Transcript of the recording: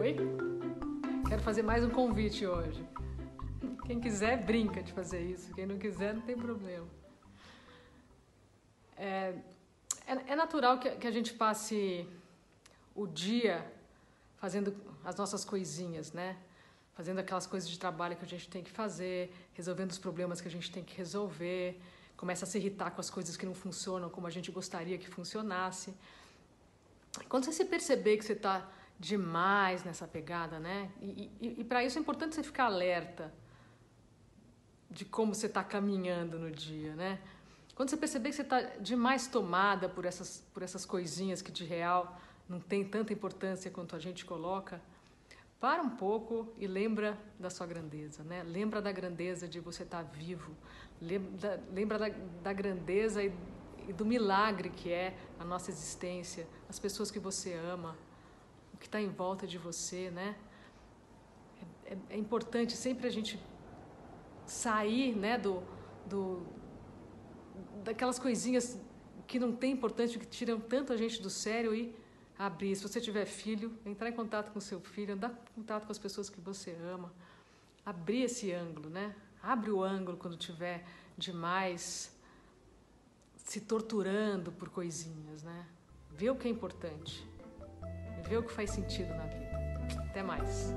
Oi? Quero fazer mais um convite hoje. Quem quiser, brinca de fazer isso. Quem não quiser, não tem problema. É, é, é natural que, que a gente passe o dia fazendo as nossas coisinhas, né? Fazendo aquelas coisas de trabalho que a gente tem que fazer, resolvendo os problemas que a gente tem que resolver, começa a se irritar com as coisas que não funcionam como a gente gostaria que funcionasse. Quando você se perceber que você está demais nessa pegada, né? E, e, e para isso é importante você ficar alerta de como você está caminhando no dia, né? Quando você perceber que você está demais tomada por essas, por essas coisinhas que de real não tem tanta importância quanto a gente coloca, para um pouco e lembra da sua grandeza, né? Lembra da grandeza de você estar vivo, lembra, lembra da, da grandeza e, e do milagre que é a nossa existência, as pessoas que você ama, o que está em volta de você, né? É, é, é, importante sempre a gente sair, né, do, do daquelas coisinhas que não tem importância, que tiram tanto a gente do sério e abrir. Se você tiver filho, entrar em contato com seu filho, andar em contato com as pessoas que você ama, abrir esse ângulo, né? Abre o ângulo quando tiver demais se torturando por coisinhas, né? Vê o que é importante, vê o que faz sentido na vida. Até mais.